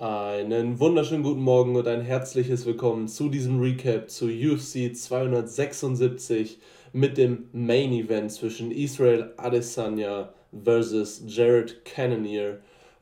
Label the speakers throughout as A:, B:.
A: Einen wunderschönen guten Morgen und ein herzliches Willkommen zu diesem Recap zu UFC 276 mit dem Main Event zwischen Israel Adesanya versus Jared Cannonier.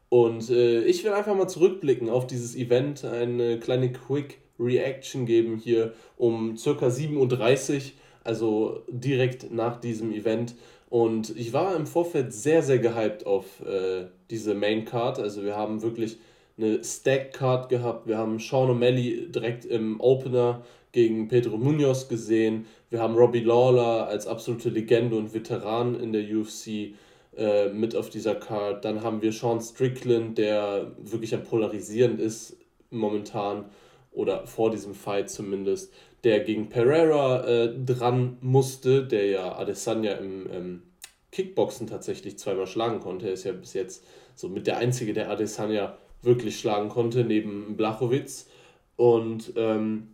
A: Und äh, ich will einfach mal zurückblicken auf dieses Event, eine kleine Quick Reaction geben hier um circa 7.30 Uhr, also direkt nach diesem Event. Und ich war im Vorfeld sehr, sehr gehypt auf äh, diese Main Card. Also wir haben wirklich eine Stack-Card gehabt. Wir haben Sean O'Malley direkt im Opener gegen Pedro Munoz gesehen. Wir haben Robbie Lawler als absolute Legende und Veteran in der UFC äh, mit auf dieser Card. Dann haben wir Sean Strickland, der wirklich am Polarisieren ist momentan oder vor diesem Fight zumindest, der gegen Pereira äh, dran musste, der ja Adesanya im ähm, Kickboxen tatsächlich zweimal schlagen konnte. Er ist ja bis jetzt so mit der einzige, der Adesanya wirklich schlagen konnte, neben Blachowitz. Und ähm,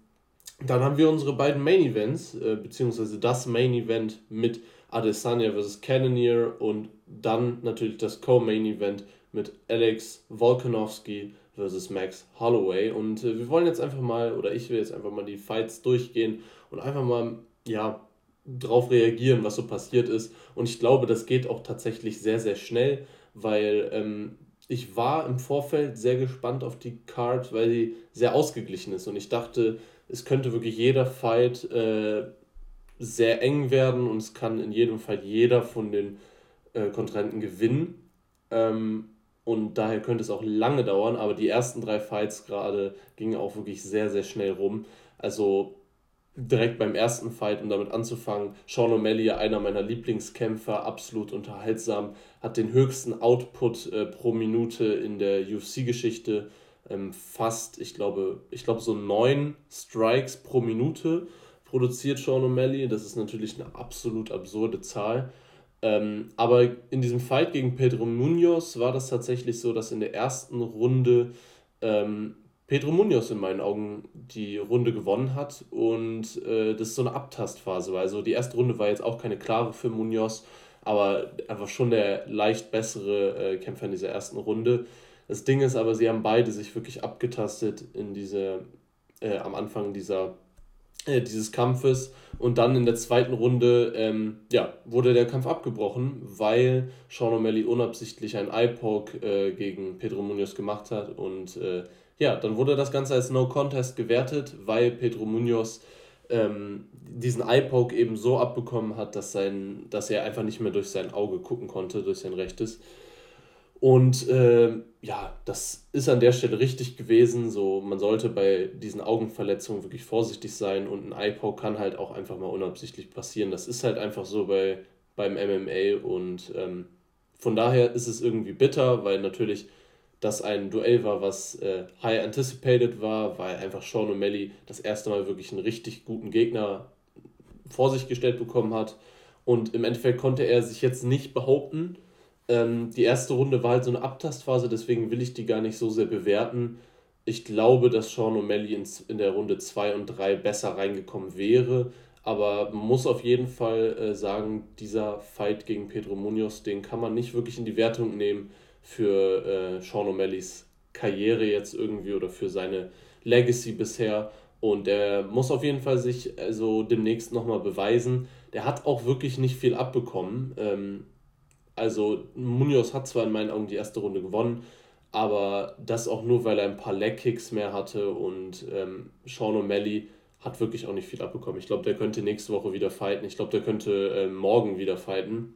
A: dann haben wir unsere beiden Main Events, äh, beziehungsweise das Main Event mit Adesanya vs. Cannonier und dann natürlich das Co-Main Event mit Alex Volkanovski vs. Max Holloway. Und äh, wir wollen jetzt einfach mal, oder ich will jetzt einfach mal die Fights durchgehen und einfach mal, ja, drauf reagieren, was so passiert ist. Und ich glaube, das geht auch tatsächlich sehr, sehr schnell, weil ähm, ich war im Vorfeld sehr gespannt auf die Card, weil sie sehr ausgeglichen ist und ich dachte, es könnte wirklich jeder Fight äh, sehr eng werden und es kann in jedem Fall jeder von den äh, Kontrahenten gewinnen. Ähm, und daher könnte es auch lange dauern, aber die ersten drei Fights gerade gingen auch wirklich sehr, sehr schnell rum. Also direkt beim ersten Fight, um damit anzufangen, Sean O'Malley, einer meiner Lieblingskämpfer, absolut unterhaltsam, hat den höchsten Output äh, pro Minute in der UFC-Geschichte. Ähm, fast, ich glaube, ich glaube, so neun Strikes pro Minute produziert Sean O'Malley. Das ist natürlich eine absolut absurde Zahl. Ähm, aber in diesem Fight gegen Pedro Munoz war das tatsächlich so, dass in der ersten Runde ähm, Pedro Munoz in meinen Augen die Runde gewonnen hat und äh, das so eine Abtastphase. Also die erste Runde war jetzt auch keine klare für Munoz, aber einfach schon der leicht bessere äh, Kämpfer in dieser ersten Runde. Das Ding ist aber, sie haben beide sich wirklich abgetastet in diese, äh, am Anfang dieser, äh, dieses Kampfes und dann in der zweiten Runde ähm, ja, wurde der Kampf abgebrochen, weil Sean O'Malley unabsichtlich einen Eye-Poke äh, gegen Pedro Munoz gemacht hat und äh, ja, dann wurde das Ganze als No Contest gewertet, weil Pedro Munoz ähm, diesen Eye-Poke eben so abbekommen hat, dass, sein, dass er einfach nicht mehr durch sein Auge gucken konnte, durch sein rechtes. Und äh, ja, das ist an der Stelle richtig gewesen. So, man sollte bei diesen Augenverletzungen wirklich vorsichtig sein und ein Eye-Poke kann halt auch einfach mal unabsichtlich passieren. Das ist halt einfach so bei, beim MMA und ähm, von daher ist es irgendwie bitter, weil natürlich das ein Duell war, was äh, high anticipated war, weil einfach Sean O'Malley das erste Mal wirklich einen richtig guten Gegner vor sich gestellt bekommen hat. Und im Endeffekt konnte er sich jetzt nicht behaupten. Ähm, die erste Runde war halt so eine Abtastphase, deswegen will ich die gar nicht so sehr bewerten. Ich glaube, dass Sean O'Malley in, in der Runde 2 und 3 besser reingekommen wäre. Aber man muss auf jeden Fall äh, sagen, dieser Fight gegen Pedro Munoz, den kann man nicht wirklich in die Wertung nehmen für äh, Sean O'Malley's Karriere jetzt irgendwie oder für seine Legacy bisher. Und er muss auf jeden Fall sich also demnächst nochmal beweisen. Der hat auch wirklich nicht viel abbekommen. Ähm, also Munoz hat zwar in meinen Augen die erste Runde gewonnen, aber das auch nur, weil er ein paar Leg-Kicks mehr hatte und ähm, Sean O'Malley hat wirklich auch nicht viel abbekommen. Ich glaube, der könnte nächste Woche wieder fighten. Ich glaube, der könnte äh, morgen wieder fighten.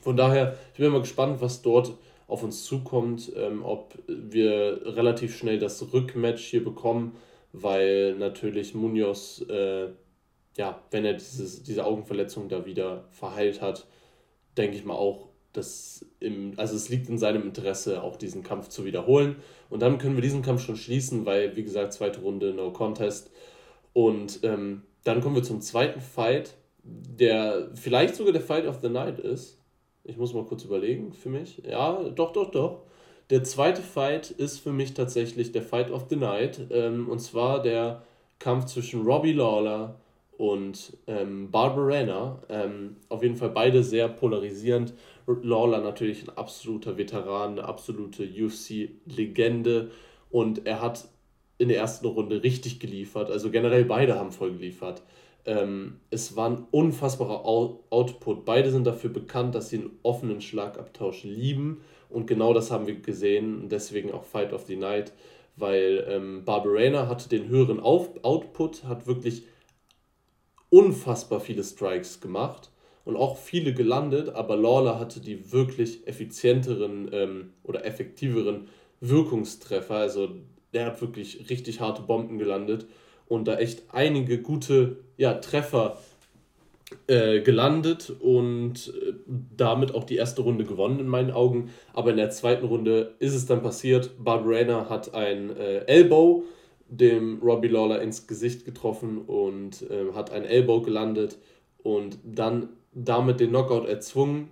A: Von daher, ich bin mal gespannt, was dort auf uns zukommt, ähm, ob wir relativ schnell das Rückmatch hier bekommen, weil natürlich Munoz, äh, ja, wenn er dieses, diese Augenverletzung da wieder verheilt hat, denke ich mal auch, dass im, also es liegt in seinem Interesse, auch diesen Kampf zu wiederholen. Und dann können wir diesen Kampf schon schließen, weil, wie gesagt, zweite Runde, no contest. Und ähm, dann kommen wir zum zweiten Fight, der vielleicht sogar der Fight of the Night ist. Ich muss mal kurz überlegen für mich. Ja, doch, doch, doch. Der zweite Fight ist für mich tatsächlich der Fight of the Night. Ähm, und zwar der Kampf zwischen Robbie Lawler und ähm, Barbarena. Ähm, auf jeden Fall beide sehr polarisierend. Lawler natürlich ein absoluter Veteran, eine absolute UFC-Legende. Und er hat in der ersten Runde richtig geliefert. Also generell beide haben voll geliefert. Ähm, es war ein unfassbarer Output. Beide sind dafür bekannt, dass sie einen offenen Schlagabtausch lieben. Und genau das haben wir gesehen. Deswegen auch Fight of the Night. Weil ähm, Barbarena hatte den höheren Auf Output, hat wirklich unfassbar viele Strikes gemacht und auch viele gelandet, aber Lawler hatte die wirklich effizienteren ähm, oder effektiveren Wirkungstreffer. Also der hat wirklich richtig harte Bomben gelandet und da echt einige gute ja, Treffer äh, gelandet und äh, damit auch die erste Runde gewonnen in meinen Augen. Aber in der zweiten Runde ist es dann passiert. Barbarena hat ein äh, Elbow dem Robbie Lawler ins Gesicht getroffen und äh, hat ein Elbow gelandet und dann damit den Knockout erzwungen,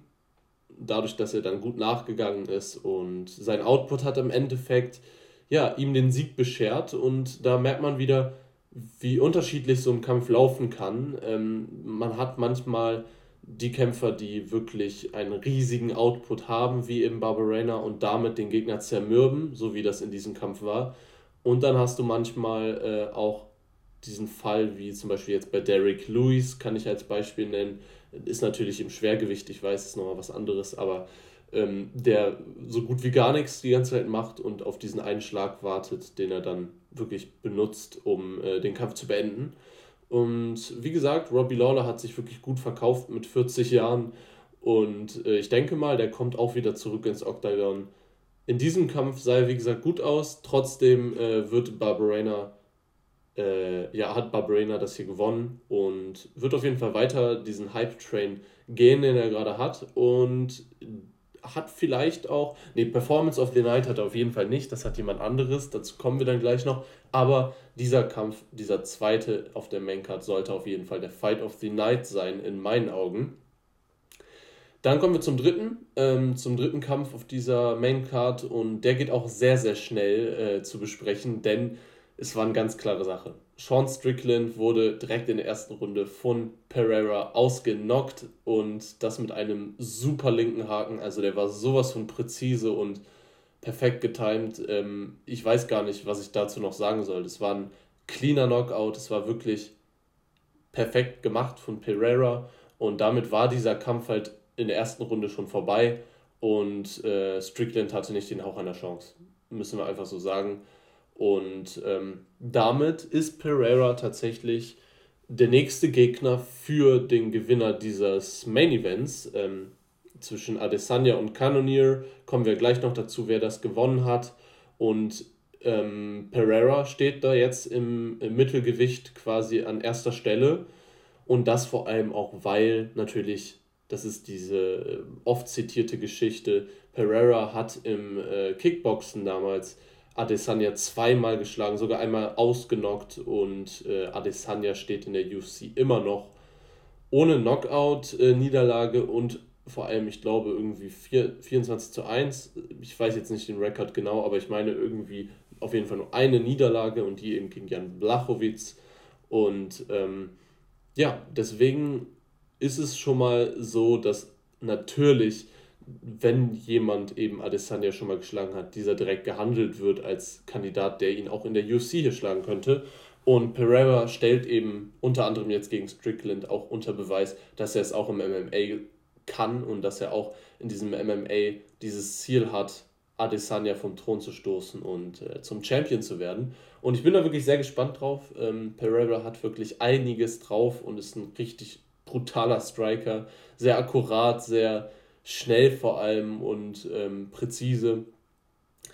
A: dadurch, dass er dann gut nachgegangen ist und sein Output hat im Endeffekt ja, ihm den Sieg beschert und da merkt man wieder, wie unterschiedlich so ein Kampf laufen kann. Ähm, man hat manchmal die Kämpfer, die wirklich einen riesigen Output haben, wie im Barbarena und damit den Gegner zermürben, so wie das in diesem Kampf war. Und dann hast du manchmal äh, auch diesen Fall, wie zum Beispiel jetzt bei Derek Lewis, kann ich als Beispiel nennen, ist natürlich im Schwergewicht, ich weiß, ist nochmal was anderes, aber ähm, der so gut wie gar nichts die ganze Zeit macht und auf diesen einen Schlag wartet, den er dann wirklich benutzt, um äh, den Kampf zu beenden. Und wie gesagt, Robbie Lawler hat sich wirklich gut verkauft mit 40 Jahren und äh, ich denke mal, der kommt auch wieder zurück ins Octagon. In diesem Kampf sah er, wie gesagt, gut aus. Trotzdem äh, wird Barbarena, äh, ja, hat Barbarena das hier gewonnen und wird auf jeden Fall weiter diesen Hype-Train gehen, den er gerade hat. Und hat vielleicht auch, nee, Performance of the Night hat er auf jeden Fall nicht, das hat jemand anderes, dazu kommen wir dann gleich noch. Aber dieser Kampf, dieser zweite auf der Maincard, sollte auf jeden Fall der Fight of the Night sein, in meinen Augen. Dann kommen wir zum dritten, ähm, zum dritten Kampf auf dieser Maincard und der geht auch sehr, sehr schnell äh, zu besprechen, denn es war eine ganz klare Sache. Sean Strickland wurde direkt in der ersten Runde von Pereira ausgenockt und das mit einem super linken Haken. Also der war sowas von präzise und perfekt getimed. Ähm, ich weiß gar nicht, was ich dazu noch sagen soll. Es war ein cleaner Knockout, es war wirklich perfekt gemacht von Pereira und damit war dieser Kampf halt in der ersten Runde schon vorbei und äh, Strickland hatte nicht den Hauch einer Chance. Müssen wir einfach so sagen. Und ähm, damit ist Pereira tatsächlich der nächste Gegner für den Gewinner dieses Main Events. Ähm, zwischen Adesanya und Cannonier kommen wir gleich noch dazu, wer das gewonnen hat. Und ähm, Pereira steht da jetzt im, im Mittelgewicht quasi an erster Stelle. Und das vor allem auch, weil natürlich, das ist diese äh, oft zitierte Geschichte, Pereira hat im äh, Kickboxen damals Adesanya zweimal geschlagen, sogar einmal ausgenockt und äh, Adesanya steht in der UFC immer noch ohne Knockout-Niederlage äh, und vor allem, ich glaube, irgendwie 4, 24 zu 1. Ich weiß jetzt nicht den Rekord genau, aber ich meine irgendwie auf jeden Fall nur eine Niederlage und die eben gegen Jan Blachowitz. Und ähm, ja, deswegen ist es schon mal so, dass natürlich wenn jemand eben Adesanya schon mal geschlagen hat, dieser direkt gehandelt wird als Kandidat, der ihn auch in der UFC hier schlagen könnte. Und Pereira stellt eben unter anderem jetzt gegen Strickland auch unter Beweis, dass er es auch im MMA kann und dass er auch in diesem MMA dieses Ziel hat, Adesanya vom Thron zu stoßen und äh, zum Champion zu werden. Und ich bin da wirklich sehr gespannt drauf. Ähm, Pereira hat wirklich einiges drauf und ist ein richtig brutaler Striker. Sehr akkurat, sehr schnell vor allem und ähm, präzise.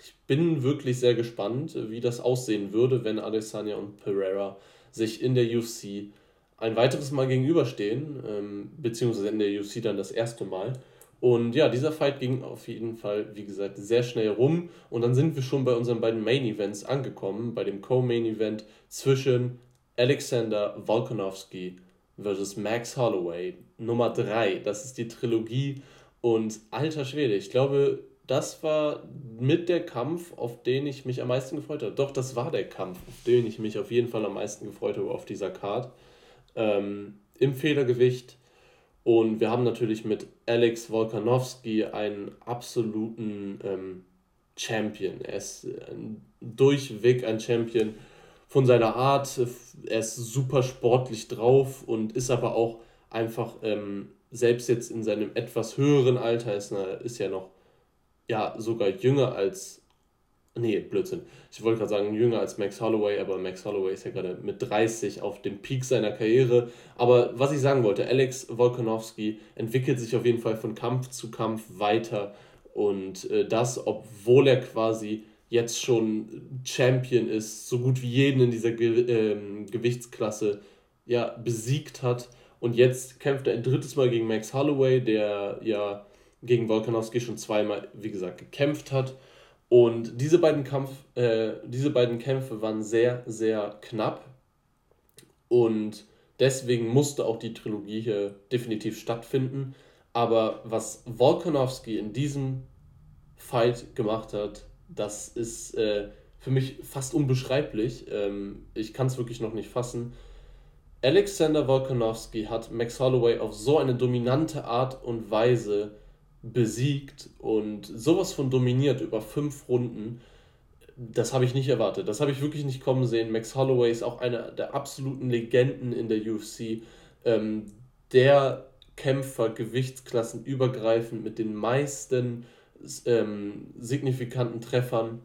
A: Ich bin wirklich sehr gespannt, wie das aussehen würde, wenn Adesanya und Pereira sich in der UFC ein weiteres Mal gegenüberstehen, ähm, beziehungsweise in der UFC dann das erste Mal. Und ja, dieser Fight ging auf jeden Fall, wie gesagt, sehr schnell rum. Und dann sind wir schon bei unseren beiden Main Events angekommen, bei dem Co-Main Event zwischen Alexander Volkanovski versus Max Holloway, Nummer 3. Das ist die Trilogie und alter Schwede, ich glaube, das war mit der Kampf, auf den ich mich am meisten gefreut habe. Doch, das war der Kampf, auf den ich mich auf jeden Fall am meisten gefreut habe auf dieser Card. Ähm, Im Federgewicht. Und wir haben natürlich mit Alex Volkanovski einen absoluten ähm, Champion. Er ist ein durchweg ein Champion von seiner Art. Er ist super sportlich drauf und ist aber auch einfach, ähm, selbst jetzt in seinem etwas höheren Alter, ist, ist ja noch ja, sogar jünger als Nee, Blödsinn. Ich wollte gerade sagen, jünger als Max Holloway, aber Max Holloway ist ja gerade mit 30 auf dem Peak seiner Karriere. Aber was ich sagen wollte, Alex Volkanovski entwickelt sich auf jeden Fall von Kampf zu Kampf weiter. Und äh, das, obwohl er quasi jetzt schon Champion ist, so gut wie jeden in dieser Ge ähm, Gewichtsklasse ja, besiegt hat. Und jetzt kämpft er ein drittes Mal gegen Max Holloway, der ja gegen Volkanovski schon zweimal, wie gesagt, gekämpft hat. Und diese beiden, Kampf, äh, diese beiden Kämpfe waren sehr, sehr knapp. Und deswegen musste auch die Trilogie hier definitiv stattfinden. Aber was Volkanovski in diesem Fight gemacht hat, das ist äh, für mich fast unbeschreiblich. Ähm, ich kann es wirklich noch nicht fassen. Alexander Volkanovski hat Max Holloway auf so eine dominante Art und Weise besiegt und sowas von dominiert über fünf Runden. Das habe ich nicht erwartet. Das habe ich wirklich nicht kommen sehen. Max Holloway ist auch einer der absoluten Legenden in der UFC. Ähm, der Kämpfer Gewichtsklassen übergreifend mit den meisten ähm, signifikanten Treffern.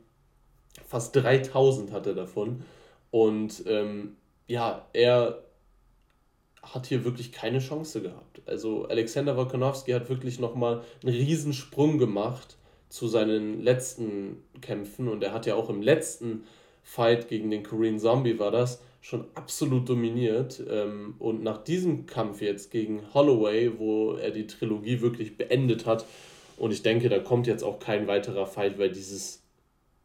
A: Fast 3000 hat er davon. Und ähm, ja, er hat hier wirklich keine Chance gehabt. Also Alexander Volkanovski hat wirklich nochmal einen Riesensprung gemacht zu seinen letzten Kämpfen. Und er hat ja auch im letzten Fight gegen den Korean Zombie war das schon absolut dominiert. Ähm, und nach diesem Kampf jetzt gegen Holloway, wo er die Trilogie wirklich beendet hat und ich denke, da kommt jetzt auch kein weiterer Fight, weil dieses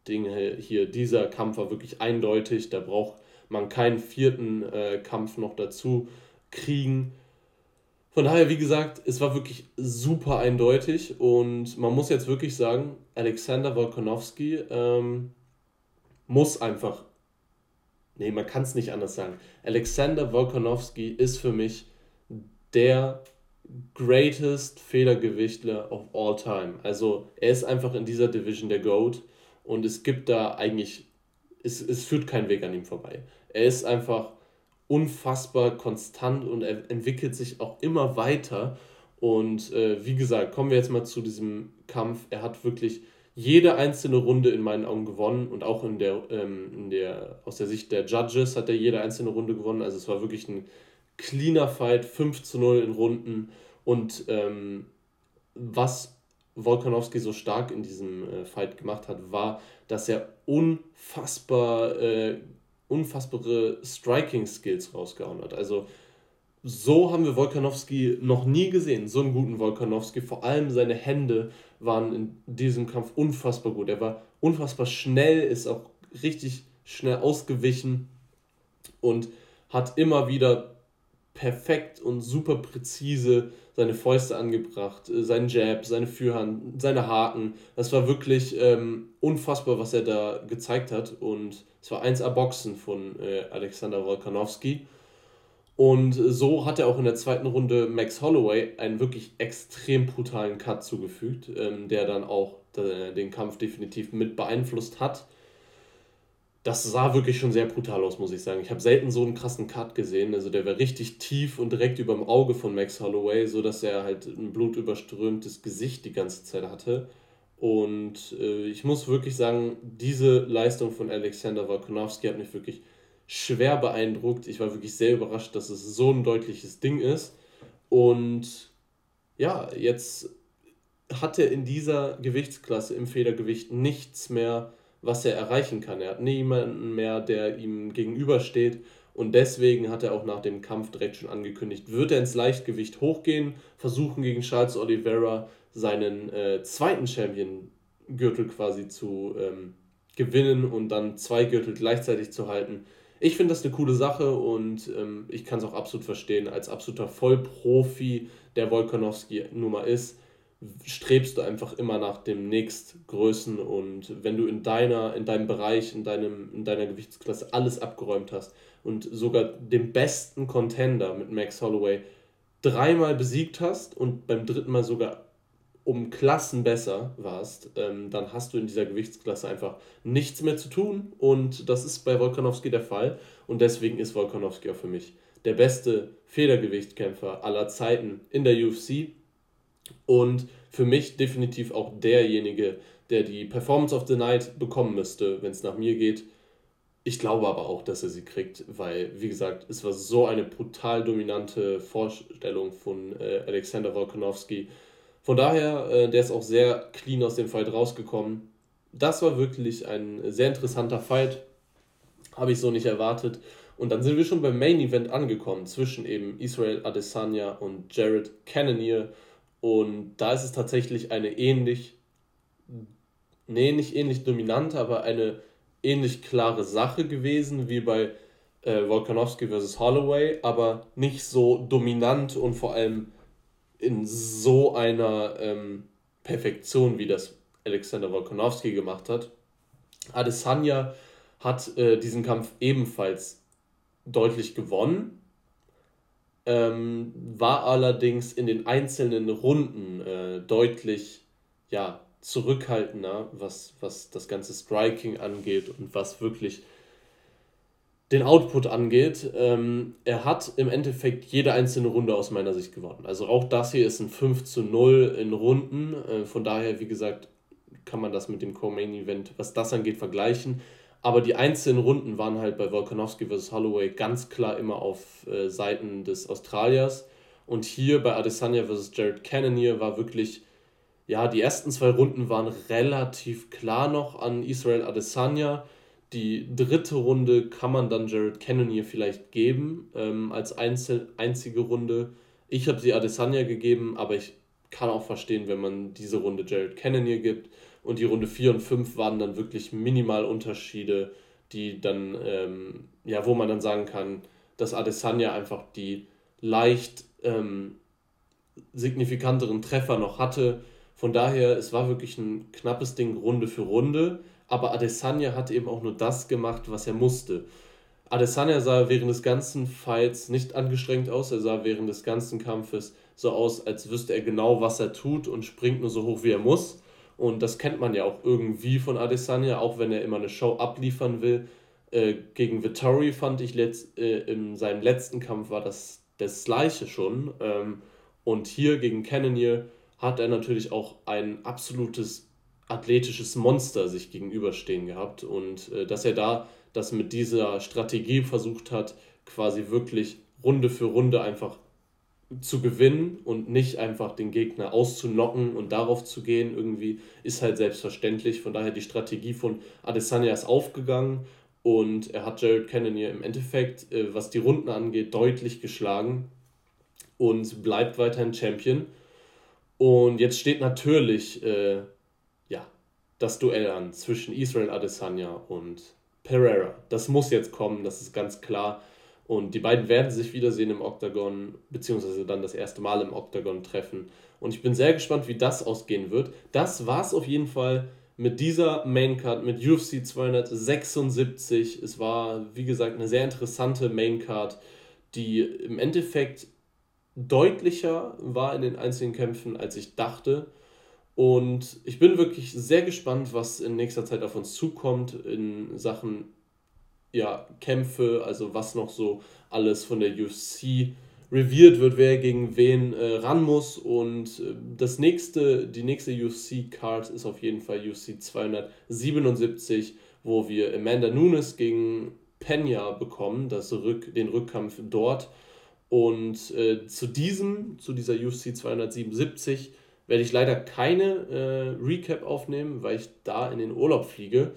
A: Ding hier, dieser Kampf war wirklich eindeutig, da braucht man keinen vierten äh, Kampf noch dazu kriegen. Von daher, wie gesagt, es war wirklich super eindeutig und man muss jetzt wirklich sagen, Alexander Volkanovski ähm, muss einfach, nee, man kann es nicht anders sagen. Alexander Volkanovski ist für mich der greatest Federgewichtler of all time. Also er ist einfach in dieser Division der GOAT und es gibt da eigentlich, es, es führt kein Weg an ihm vorbei. Er ist einfach unfassbar konstant und er entwickelt sich auch immer weiter. Und äh, wie gesagt, kommen wir jetzt mal zu diesem Kampf. Er hat wirklich jede einzelne Runde in meinen Augen gewonnen und auch in der, ähm, in der, aus der Sicht der Judges hat er jede einzelne Runde gewonnen. Also es war wirklich ein cleaner Fight, 5 zu 0 in Runden. Und ähm, was Volkanovski so stark in diesem äh, Fight gemacht hat, war, dass er unfassbar äh, unfassbare Striking-Skills rausgehauen hat. Also so haben wir Volkanovski noch nie gesehen, so einen guten Volkanovski. Vor allem seine Hände waren in diesem Kampf unfassbar gut. Er war unfassbar schnell, ist auch richtig schnell ausgewichen und hat immer wieder perfekt und super präzise seine Fäuste angebracht, äh, seinen Jab, seine Führhand, seine Haken. Das war wirklich ähm, unfassbar, was er da gezeigt hat. Und es war 1A Boxen von äh, Alexander Volkanovski. Und so hat er auch in der zweiten Runde Max Holloway einen wirklich extrem brutalen Cut zugefügt, ähm, der dann auch äh, den Kampf definitiv mit beeinflusst hat das sah wirklich schon sehr brutal aus, muss ich sagen. Ich habe selten so einen krassen Cut gesehen. Also der war richtig tief und direkt über dem Auge von Max Holloway, sodass er halt ein blutüberströmtes Gesicht die ganze Zeit hatte. Und äh, ich muss wirklich sagen, diese Leistung von Alexander Volkanovski hat mich wirklich schwer beeindruckt. Ich war wirklich sehr überrascht, dass es so ein deutliches Ding ist. Und ja, jetzt hat er in dieser Gewichtsklasse im Federgewicht nichts mehr was er erreichen kann. Er hat niemanden mehr, der ihm gegenübersteht. Und deswegen hat er auch nach dem Kampf direkt schon angekündigt, wird er ins Leichtgewicht hochgehen, versuchen gegen Charles Oliveira seinen äh, zweiten Champion-Gürtel quasi zu ähm, gewinnen und dann zwei Gürtel gleichzeitig zu halten. Ich finde das eine coole Sache und ähm, ich kann es auch absolut verstehen. Als absoluter Vollprofi, der Volkanovski nun mal ist, strebst du einfach immer nach dem nächstgrößen und wenn du in deiner, in deinem Bereich, in, deinem, in deiner Gewichtsklasse alles abgeräumt hast und sogar den besten Contender mit Max Holloway dreimal besiegt hast und beim dritten Mal sogar um Klassen besser warst, ähm, dann hast du in dieser Gewichtsklasse einfach nichts mehr zu tun. Und das ist bei Volkanovski der Fall. Und deswegen ist Volkanovski auch für mich der beste Federgewichtkämpfer aller Zeiten in der UFC. Und für mich definitiv auch derjenige, der die Performance of the Night bekommen müsste, wenn es nach mir geht. Ich glaube aber auch, dass er sie kriegt, weil, wie gesagt, es war so eine brutal dominante Vorstellung von äh, Alexander Volkanovski. Von daher, äh, der ist auch sehr clean aus dem Fight rausgekommen. Das war wirklich ein sehr interessanter Fight. Habe ich so nicht erwartet. Und dann sind wir schon beim Main Event angekommen zwischen eben Israel Adesanya und Jared Cannonier. Und da ist es tatsächlich eine ähnlich, nee, nicht ähnlich dominante, aber eine ähnlich klare Sache gewesen wie bei äh, Volkanovski vs. Holloway, aber nicht so dominant und vor allem in so einer ähm, Perfektion, wie das Alexander Volkanovski gemacht hat. Adesanya hat äh, diesen Kampf ebenfalls deutlich gewonnen, ähm, war allerdings in den einzelnen Runden äh, deutlich ja, zurückhaltender, was, was das ganze Striking angeht und was wirklich den Output angeht. Ähm, er hat im Endeffekt jede einzelne Runde aus meiner Sicht gewonnen. Also auch das hier ist ein 5 zu 0 in Runden. Äh, von daher, wie gesagt, kann man das mit dem Co-Main-Event, was das angeht, vergleichen. Aber die einzelnen Runden waren halt bei Volkanovski vs. Holloway ganz klar immer auf äh, Seiten des Australiers. Und hier bei Adesanya vs. Jared Cannonier war wirklich ja, die ersten zwei Runden waren relativ klar noch an Israel Adesanya. Die dritte Runde kann man dann Jared Cannonier vielleicht geben ähm, als Einzel einzige Runde. Ich habe sie Adesanya gegeben, aber ich kann auch verstehen, wenn man diese Runde Jared Cannonier gibt. Und die Runde 4 und 5 waren dann wirklich minimal Unterschiede, die dann, ähm, ja, wo man dann sagen kann, dass Adesanya einfach die leicht ähm, signifikanteren Treffer noch hatte von daher, es war wirklich ein knappes Ding Runde für Runde, aber Adesanya hat eben auch nur das gemacht, was er musste. Adesanya sah während des ganzen Fights nicht angestrengt aus, er sah während des ganzen Kampfes so aus, als wüsste er genau, was er tut und springt nur so hoch, wie er muss. Und das kennt man ja auch irgendwie von Adesanya, auch wenn er immer eine Show abliefern will. Äh, gegen Vittori fand ich letzt, äh, in seinem letzten Kampf war das das gleiche schon. Ähm, und hier gegen Cannonier hat er natürlich auch ein absolutes athletisches Monster sich gegenüberstehen gehabt und äh, dass er da das mit dieser Strategie versucht hat, quasi wirklich Runde für Runde einfach zu gewinnen und nicht einfach den Gegner auszunocken und darauf zu gehen, irgendwie ist halt selbstverständlich. Von daher die Strategie von Adesanya ist aufgegangen und er hat Jared Cannonier im Endeffekt, äh, was die Runden angeht, deutlich geschlagen und bleibt weiterhin Champion. Und jetzt steht natürlich äh, ja, das Duell an zwischen Israel Adesanya und Pereira. Das muss jetzt kommen, das ist ganz klar. Und die beiden werden sich wiedersehen im Octagon, beziehungsweise dann das erste Mal im Octagon treffen. Und ich bin sehr gespannt, wie das ausgehen wird. Das war es auf jeden Fall mit dieser Maincard, mit UFC 276. Es war, wie gesagt, eine sehr interessante Maincard, die im Endeffekt deutlicher war in den einzelnen Kämpfen, als ich dachte. Und ich bin wirklich sehr gespannt, was in nächster Zeit auf uns zukommt in Sachen ja, Kämpfe, also was noch so alles von der UFC reviert wird, wer gegen wen äh, ran muss. Und äh, das nächste, die nächste UFC-Card ist auf jeden Fall UFC 277, wo wir Amanda Nunes gegen Pena bekommen, das Rück, den Rückkampf dort. Und äh, zu diesem, zu dieser UFC 277, werde ich leider keine äh, Recap aufnehmen, weil ich da in den Urlaub fliege.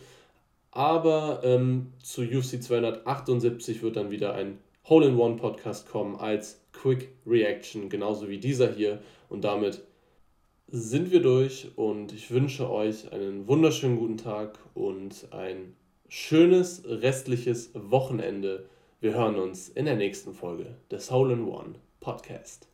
A: Aber ähm, zu UFC 278 wird dann wieder ein Hole-in-One-Podcast kommen als Quick Reaction, genauso wie dieser hier. Und damit sind wir durch und ich wünsche euch einen wunderschönen guten Tag und ein schönes restliches Wochenende. Wir hören uns in der nächsten Folge des Hole in One Podcast.